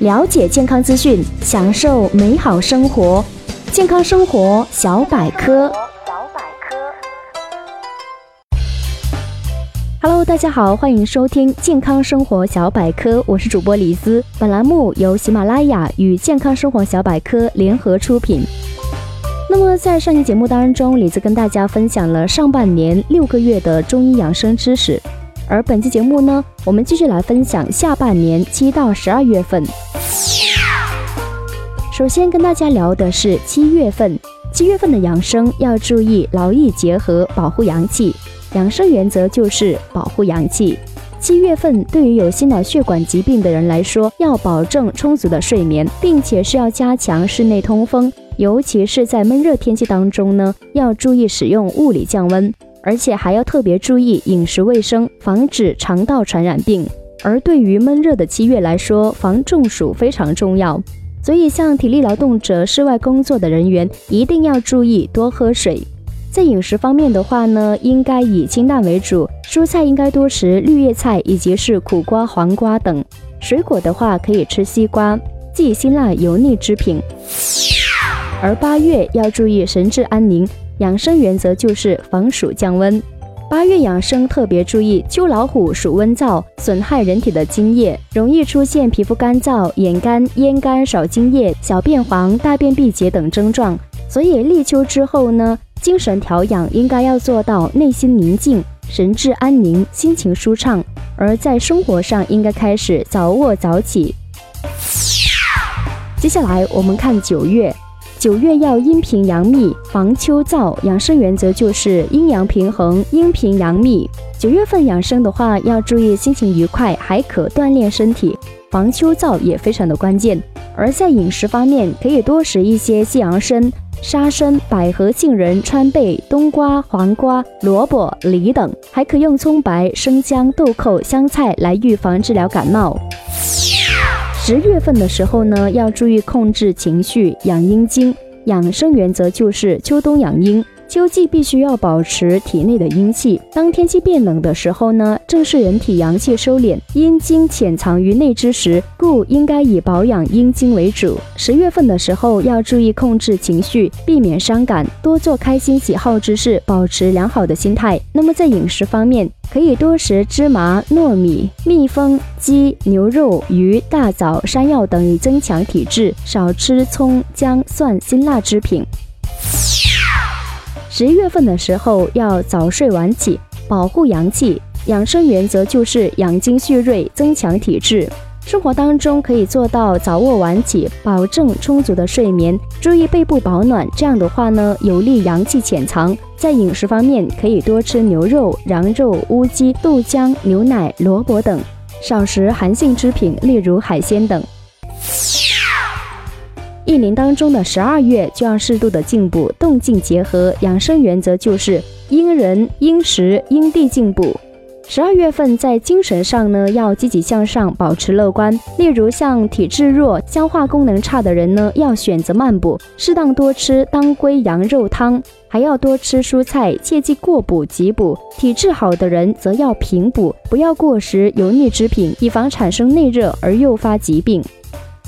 了解健康资讯，享受美好生活。健康生活小百科。Hello，大家好，欢迎收听健康生活小百科，我是主播李斯。本栏目由喜马拉雅与健康生活小百科联合出品。那么在上期节目当中，李子跟大家分享了上半年六个月的中医养生知识。而本期节目呢，我们继续来分享下半年七到十二月份。首先跟大家聊的是七月份，七月份的养生要注意劳逸结合，保护阳气。养生原则就是保护阳气。七月份对于有心脑血管疾病的人来说，要保证充足的睡眠，并且是要加强室内通风，尤其是在闷热天气当中呢，要注意使用物理降温。而且还要特别注意饮食卫生，防止肠道传染病。而对于闷热的七月来说，防中暑非常重要。所以，像体力劳动者、室外工作的人员，一定要注意多喝水。在饮食方面的话呢，应该以清淡为主，蔬菜应该多食绿叶菜以及是苦瓜、黄瓜等。水果的话，可以吃西瓜，忌辛辣油腻之品。而八月要注意神志安宁。养生原则就是防暑降温。八月养生特别注意，秋老虎属温燥，损害人体的津液，容易出现皮肤干燥、眼干、咽干、少津液、小便黄、大便闭结等症状。所以立秋之后呢，精神调养应该要做到内心宁静、神志安宁、心情舒畅。而在生活上应该开始早卧早起。接下来我们看九月。九月要阴平阳秘，防秋燥。养生原则就是阴阳平衡，阴平阳秘。九月份养生的话，要注意心情愉快，还可锻炼身体，防秋燥也非常的关键。而在饮食方面，可以多食一些西洋参、沙参、百合、杏仁、川贝、冬瓜、黄瓜、萝卜、梨等，还可用葱白、生姜、豆蔻、香菜来预防治疗感冒。十月份的时候呢，要注意控制情绪，养阴精。养生原则就是秋冬养阴。秋季必须要保持体内的阴气。当天气变冷的时候呢，正是人体阳气收敛、阴经潜藏于内之时，故应该以保养阴经为主。十月份的时候要注意控制情绪，避免伤感，多做开心喜好之事，保持良好的心态。那么在饮食方面，可以多食芝麻、糯米、蜜蜂、鸡、牛肉、鱼、大枣、山药等，以增强体质。少吃葱、姜、蒜、辛辣之品。十一月份的时候要早睡晚起，保护阳气。养生原则就是养精蓄锐，增强体质。生活当中可以做到早卧晚起，保证充足的睡眠，注意背部保暖。这样的话呢，有利阳气潜藏。在饮食方面，可以多吃牛肉、羊肉、乌鸡、豆浆、牛奶、萝卜等，少食寒性之品，例如海鲜等。一年当中的十二月就要适度的进补，动静结合。养生原则就是因人因时因地进补。十二月份在精神上呢，要积极向上，保持乐观。例如像体质弱、消化功能差的人呢，要选择慢补，适当多吃当归羊肉汤，还要多吃蔬菜，切忌过补急补。体质好的人则要平补，不要过食油腻之品，以防产生内热而诱发疾病。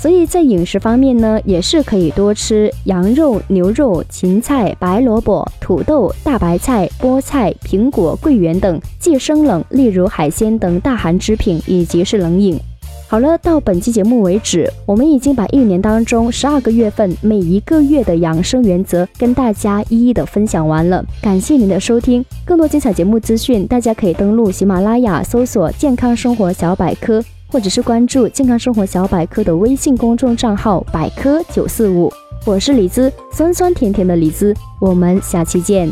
所以在饮食方面呢，也是可以多吃羊肉、牛肉、芹菜、白萝卜、土豆、大白菜、菠菜、苹果、桂圆等，忌生冷，例如海鲜等大寒之品，以及是冷饮。好了，到本期节目为止，我们已经把一年当中十二个月份每一个月的养生原则跟大家一一的分享完了。感谢您的收听，更多精彩节目资讯，大家可以登录喜马拉雅搜索“健康生活小百科”。或者是关注健康生活小百科的微信公众账号“百科九四五”，我是李子，酸酸甜甜的李子，我们下期见。